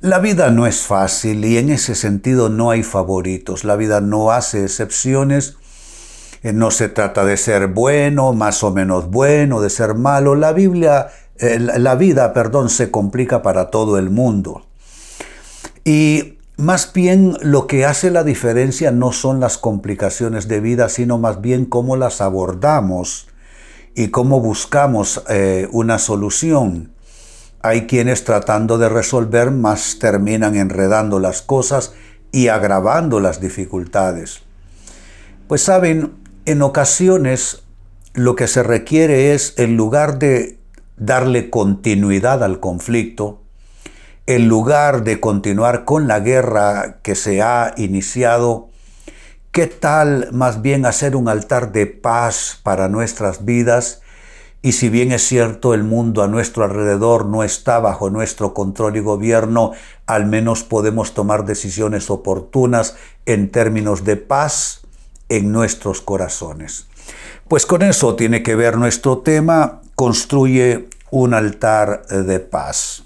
La vida no es fácil y en ese sentido no hay favoritos. La vida no hace excepciones. Eh, no se trata de ser bueno, más o menos bueno, de ser malo. La Biblia, eh, la vida, perdón, se complica para todo el mundo. Y más bien lo que hace la diferencia no son las complicaciones de vida, sino más bien cómo las abordamos y cómo buscamos eh, una solución. Hay quienes tratando de resolver más terminan enredando las cosas y agravando las dificultades. Pues saben, en ocasiones lo que se requiere es, en lugar de darle continuidad al conflicto, en lugar de continuar con la guerra que se ha iniciado, ¿qué tal más bien hacer un altar de paz para nuestras vidas y si bien es cierto el mundo a nuestro alrededor no está bajo nuestro control y gobierno, al menos podemos tomar decisiones oportunas en términos de paz en nuestros corazones. Pues con eso tiene que ver nuestro tema, construye un altar de paz.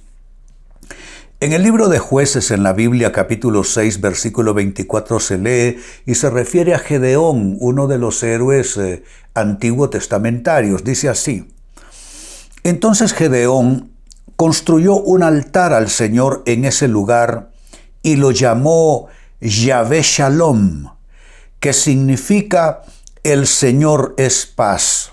En el libro de jueces en la Biblia capítulo 6 versículo 24 se lee y se refiere a Gedeón, uno de los héroes eh, antiguo testamentarios. Dice así, entonces Gedeón construyó un altar al Señor en ese lugar y lo llamó Yahvé Shalom, que significa el Señor es paz.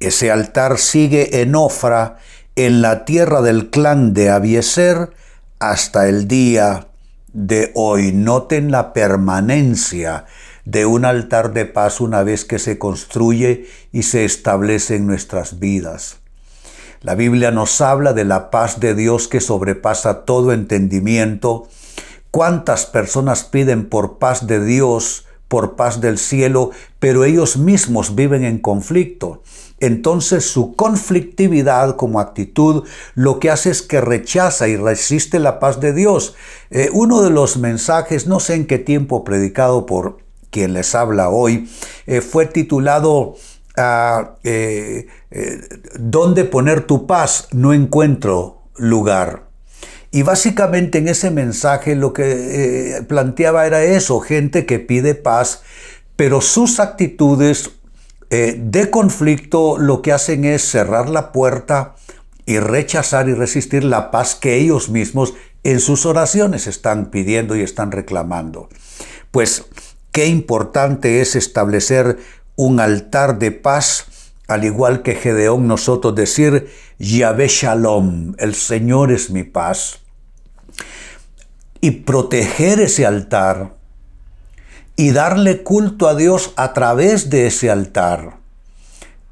Ese altar sigue en Ofra, en la tierra del clan de Abieser, hasta el día de hoy. Noten la permanencia de un altar de paz una vez que se construye y se establece en nuestras vidas. La Biblia nos habla de la paz de Dios que sobrepasa todo entendimiento. ¿Cuántas personas piden por paz de Dios, por paz del cielo, pero ellos mismos viven en conflicto? entonces su conflictividad como actitud lo que hace es que rechaza y resiste la paz de Dios. Eh, uno de los mensajes, no sé en qué tiempo predicado por quien les habla hoy, eh, fue titulado ah, eh, ¿Dónde poner tu paz? No encuentro lugar. Y básicamente en ese mensaje lo que planteaba era eso, gente que pide paz, pero sus actitudes eh, de conflicto lo que hacen es cerrar la puerta y rechazar y resistir la paz que ellos mismos en sus oraciones están pidiendo y están reclamando. Pues qué importante es establecer un altar de paz, al igual que Gedeón nosotros decir, Yahvé Shalom, el Señor es mi paz, y proteger ese altar y darle culto a Dios a través de ese altar.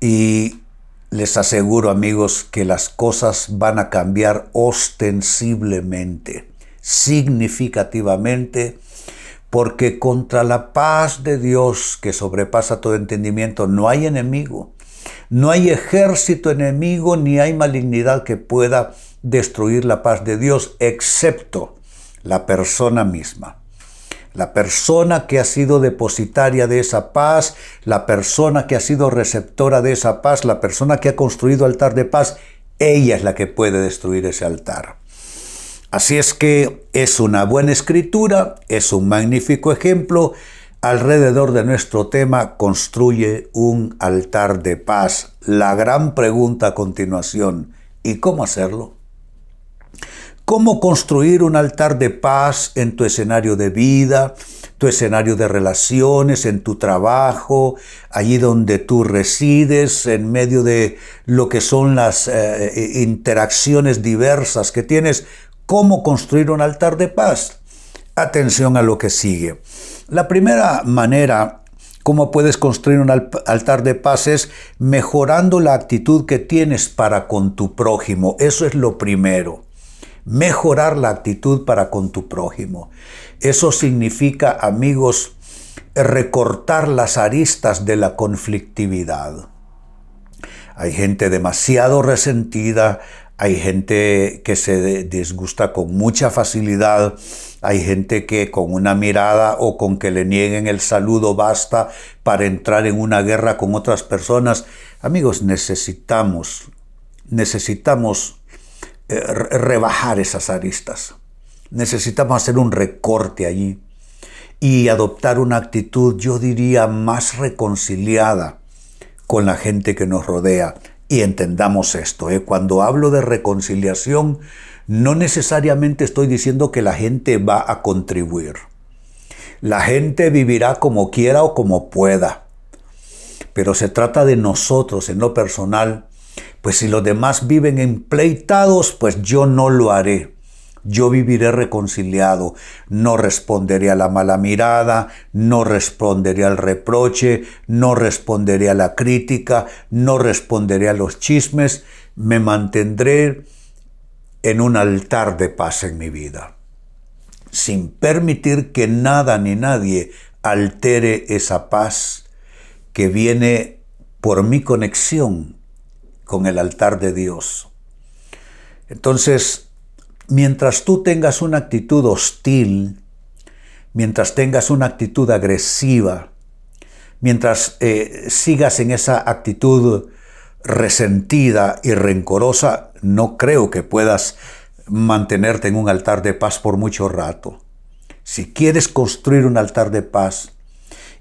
Y les aseguro amigos que las cosas van a cambiar ostensiblemente, significativamente, porque contra la paz de Dios que sobrepasa todo entendimiento no hay enemigo, no hay ejército enemigo ni hay malignidad que pueda destruir la paz de Dios, excepto la persona misma la persona que ha sido depositaria de esa paz, la persona que ha sido receptora de esa paz, la persona que ha construido altar de paz, ella es la que puede destruir ese altar. Así es que es una buena escritura, es un magnífico ejemplo. Alrededor de nuestro tema construye un altar de paz. La gran pregunta a continuación, ¿y cómo hacerlo? cómo construir un altar de paz en tu escenario de vida, tu escenario de relaciones, en tu trabajo, allí donde tú resides, en medio de lo que son las eh, interacciones diversas que tienes, cómo construir un altar de paz. Atención a lo que sigue. La primera manera cómo puedes construir un altar de paz es mejorando la actitud que tienes para con tu prójimo. Eso es lo primero mejorar la actitud para con tu prójimo. Eso significa, amigos, recortar las aristas de la conflictividad. Hay gente demasiado resentida, hay gente que se disgusta con mucha facilidad, hay gente que con una mirada o con que le nieguen el saludo basta para entrar en una guerra con otras personas. Amigos, necesitamos, necesitamos eh, rebajar esas aristas. Necesitamos hacer un recorte allí y adoptar una actitud, yo diría, más reconciliada con la gente que nos rodea. Y entendamos esto, ¿eh? cuando hablo de reconciliación, no necesariamente estoy diciendo que la gente va a contribuir. La gente vivirá como quiera o como pueda. Pero se trata de nosotros en lo personal. Pues si los demás viven empleitados, pues yo no lo haré. Yo viviré reconciliado, no responderé a la mala mirada, no responderé al reproche, no responderé a la crítica, no responderé a los chismes, me mantendré en un altar de paz en mi vida, sin permitir que nada ni nadie altere esa paz que viene por mi conexión con el altar de Dios. Entonces, mientras tú tengas una actitud hostil, mientras tengas una actitud agresiva, mientras eh, sigas en esa actitud resentida y rencorosa, no creo que puedas mantenerte en un altar de paz por mucho rato. Si quieres construir un altar de paz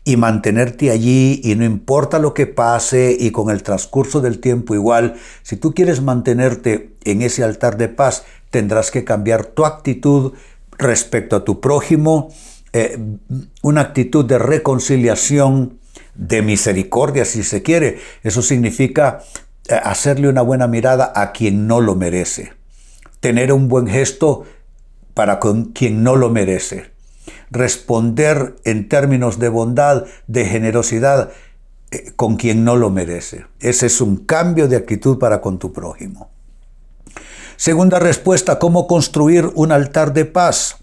y mantenerte allí y no importa lo que pase y con el transcurso del tiempo igual, si tú quieres mantenerte en ese altar de paz, tendrás que cambiar tu actitud respecto a tu prójimo, eh, una actitud de reconciliación, de misericordia si se quiere. Eso significa eh, hacerle una buena mirada a quien no lo merece. Tener un buen gesto para con quien no lo merece. Responder en términos de bondad, de generosidad eh, con quien no lo merece. Ese es un cambio de actitud para con tu prójimo. Segunda respuesta, ¿cómo construir un altar de paz?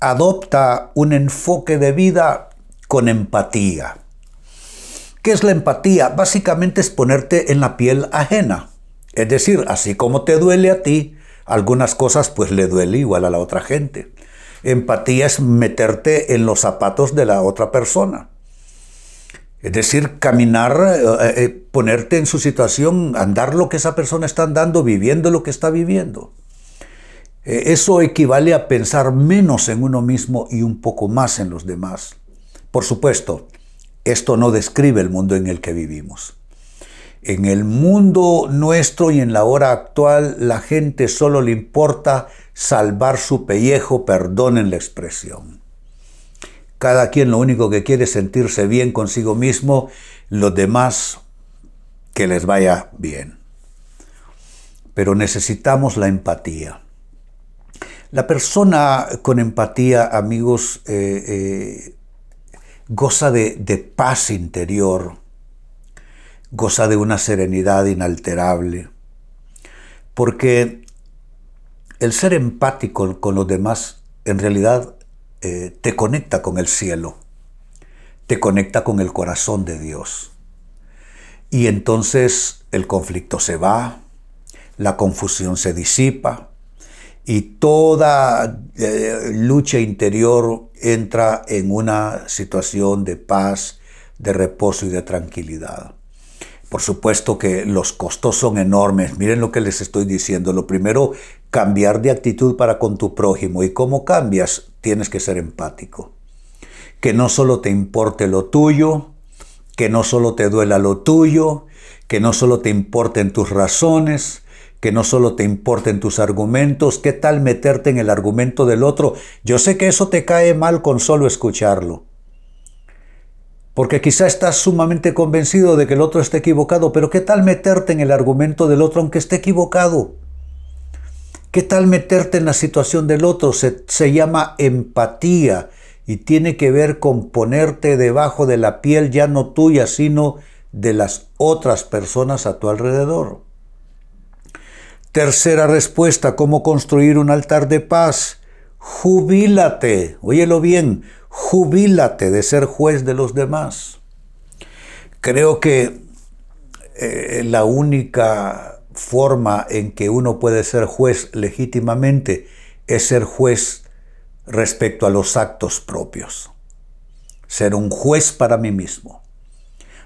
Adopta un enfoque de vida con empatía. ¿Qué es la empatía? Básicamente es ponerte en la piel ajena. Es decir, así como te duele a ti, algunas cosas pues le duele igual a la otra gente. Empatía es meterte en los zapatos de la otra persona. Es decir, caminar, eh, eh, ponerte en su situación, andar lo que esa persona está andando, viviendo lo que está viviendo. Eh, eso equivale a pensar menos en uno mismo y un poco más en los demás. Por supuesto, esto no describe el mundo en el que vivimos. En el mundo nuestro y en la hora actual, la gente solo le importa salvar su pellejo, perdonen la expresión. Cada quien lo único que quiere es sentirse bien consigo mismo, los demás que les vaya bien. Pero necesitamos la empatía. La persona con empatía, amigos, eh, eh, goza de, paz interior, goza de una serenidad inalterable, porque el ser empático con los demás en realidad eh, te conecta con el cielo, te conecta con el corazón de Dios. Y entonces el conflicto se va, la confusión se disipa, y toda eh, lucha interior entra en una situación de paz, de reposo y de tranquilidad. Por supuesto que los costos son enormes. Miren lo que les estoy diciendo. Lo primero, cambiar de actitud para con tu prójimo. ¿Y cómo cambias? Tienes que ser empático. Que no solo te importe lo tuyo, que no solo te duela lo tuyo, que no solo te importen tus razones, que no solo te importen tus argumentos, qué tal meterte en el argumento del otro. Yo sé que eso te cae mal con solo escucharlo. Porque quizá estás sumamente convencido de que el otro está equivocado, pero ¿qué tal meterte en el argumento del otro aunque esté equivocado? ¿Qué tal meterte en la situación del otro? Se, llama empatía y tiene que ver con ponerte debajo de la piel ya no tuya, sino de las otras personas a tu alrededor. Tercera respuesta, ¿cómo construir un altar de paz? Jubílate, óyelo bien, jubílate de ser juez de los demás. Creo que eh, la única forma en que uno puede ser juez legítimamente es ser juez respecto a los actos propios. Ser un juez para mí mismo.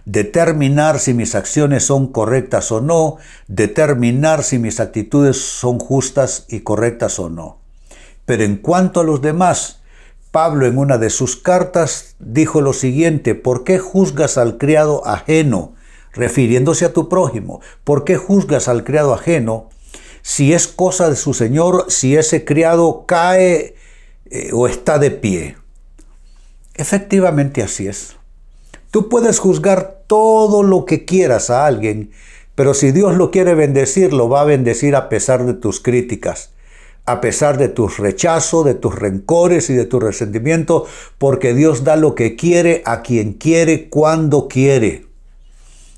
Determinar si mis acciones son correctas o no, determinar si mis actitudes son justas y correctas o no. Pero en cuanto a los demás, Pablo en una de sus cartas dijo lo siguiente, ¿por qué juzgas al criado ajeno? Refiriéndose a tu prójimo, ¿por qué juzgas al criado ajeno si es cosa de su señor, si ese criado cae eh, o está de pie? Efectivamente así es. Tú puedes juzgar todo lo que quieras a alguien, pero si Dios lo quiere bendecir, lo va a bendecir a pesar de tus críticas a pesar de tus rechazos, de tus rencores y de tu resentimiento, porque Dios da lo que quiere a quien quiere, cuando quiere.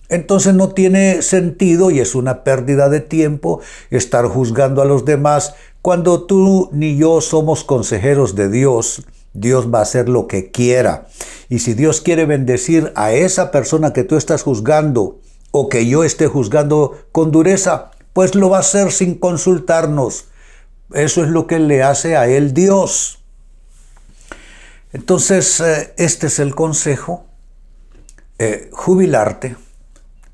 Entonces no tiene sentido y es una pérdida de tiempo estar juzgando a los demás cuando tú ni yo somos consejeros de Dios. Dios va a hacer lo que quiera. Y si Dios quiere bendecir a esa persona que tú estás juzgando o que yo esté juzgando con dureza, pues lo va a hacer sin consultarnos eso es lo que le hace a él Dios. Entonces, eh, este es el consejo. Eh, jubilarte,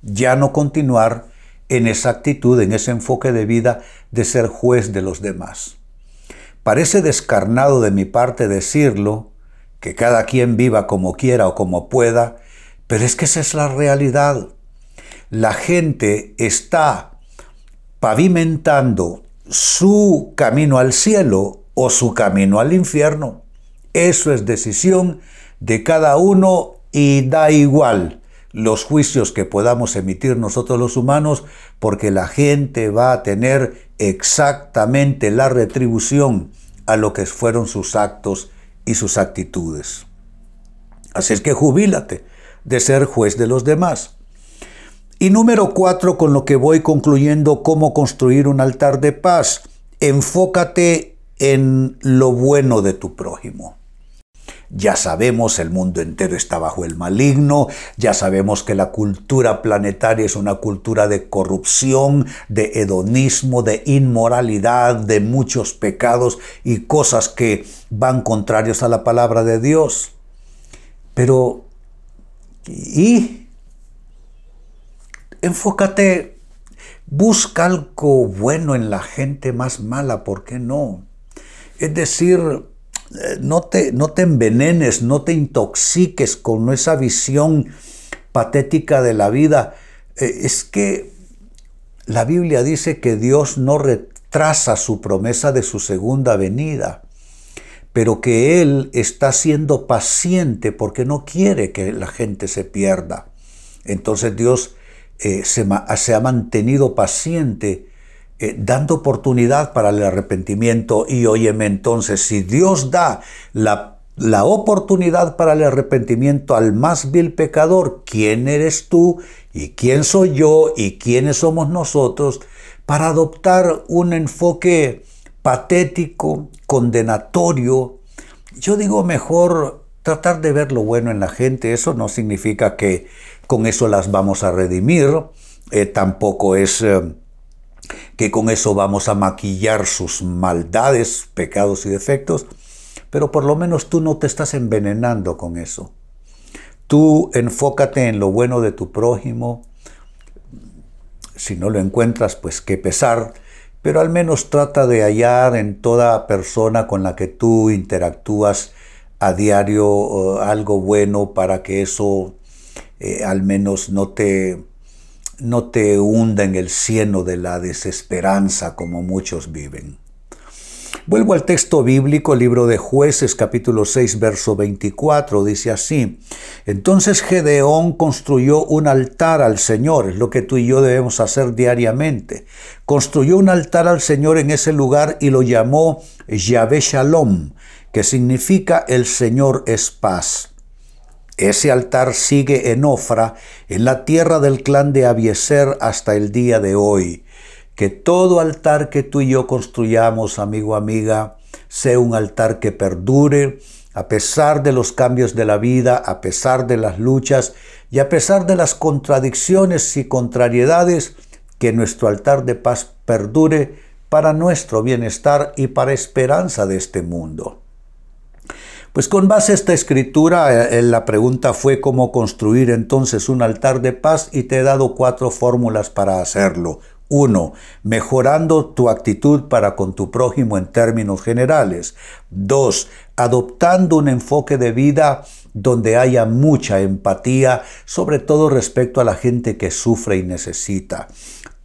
ya no continuar en esa actitud, en ese enfoque de vida de ser juez de los demás. Parece descarnado de mi parte decirlo, que cada quien viva como quiera o como pueda, pero es que esa es la realidad. La gente está pavimentando su camino al cielo o su camino al infierno. Eso es decisión de cada uno y da igual los juicios que podamos emitir nosotros los humanos, porque la gente va a tener exactamente la retribución a lo que fueron sus actos y sus actitudes. Así es que jubílate de ser juez de los demás. Y número cuatro, con lo que voy concluyendo, cómo construir un altar de paz. Enfócate en lo bueno de tu prójimo. Ya sabemos, el mundo entero está bajo el maligno, ya sabemos que la cultura planetaria es una cultura de corrupción, de hedonismo, de inmoralidad, de muchos pecados y cosas que van contrarios a la palabra de Dios. Pero, ¿y Enfócate, busca algo bueno en la gente más mala, ¿por qué no? Es decir, no te, no te envenenes, no te intoxiques con esa visión patética de la vida. Eh, es que la Biblia dice que Dios no retrasa su promesa de su segunda venida, pero que Él está siendo paciente porque no quiere que la gente se pierda. Entonces Dios eh, se, ha mantenido paciente, eh, dando oportunidad para el arrepentimiento. Y óyeme entonces, si Dios da la, la oportunidad para el arrepentimiento al más vil pecador, ¿quién eres tú y quién soy yo y quiénes somos nosotros para adoptar un enfoque patético, condenatorio? Yo digo mejor tratar de ver lo bueno en la gente. Eso no significa que con eso las vamos a redimir, eh, tampoco es eh, que con eso vamos a maquillar sus maldades, pecados y defectos, pero por lo menos tú no te estás envenenando con eso. Tú enfócate en lo bueno de tu prójimo. Si no lo encuentras, pues qué pesar, pero al menos trata de hallar en toda persona con la que tú interactúas a diario eh, algo bueno para que eso eh, al menos no te, no te hunda en el cieno de la desesperanza como muchos viven. Vuelvo al texto bíblico, libro de jueces capítulo 6, verso 24, dice así, entonces Gedeón construyó un altar al Señor, es lo que tú y yo debemos hacer diariamente. Construyó un altar al Señor en ese lugar y lo llamó Yahvé Shalom, que significa el Señor es paz. Ese altar sigue en Ofra, en la tierra del clan de Abieser hasta el día de hoy. que todo altar que tú y yo construyamos, amigo, amiga, sea un altar que perdure, a pesar de los cambios de la vida, a pesar de las luchas y a pesar de las contradicciones y contrariedades, que nuestro altar de paz perdure para nuestro bienestar y para esperanza de este mundo. Pues con base a esta escritura, eh, la pregunta fue cómo construir entonces un altar de paz y te he dado cuatro fórmulas para hacerlo. Uno, mejorando tu actitud para con tu prójimo en términos generales. Dos, adoptando un enfoque de vida donde haya mucha empatía, sobre todo respecto a la gente que sufre y necesita.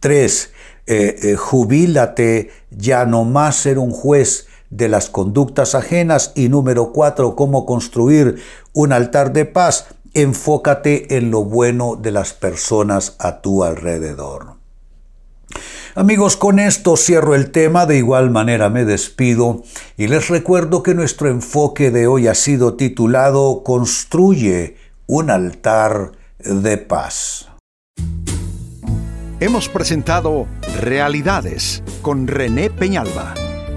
Tres, eh, eh, jubílate ya no más ser un juez de las conductas ajenas. Y número cuatro, cómo construir un altar de paz. Enfócate en lo bueno de las personas a tu alrededor. Amigos, con esto cierro el tema, de igual manera me despido y les recuerdo que nuestro enfoque de hoy ha sido titulado Construye un altar de paz. Hemos presentado Realidades con René Peñalba.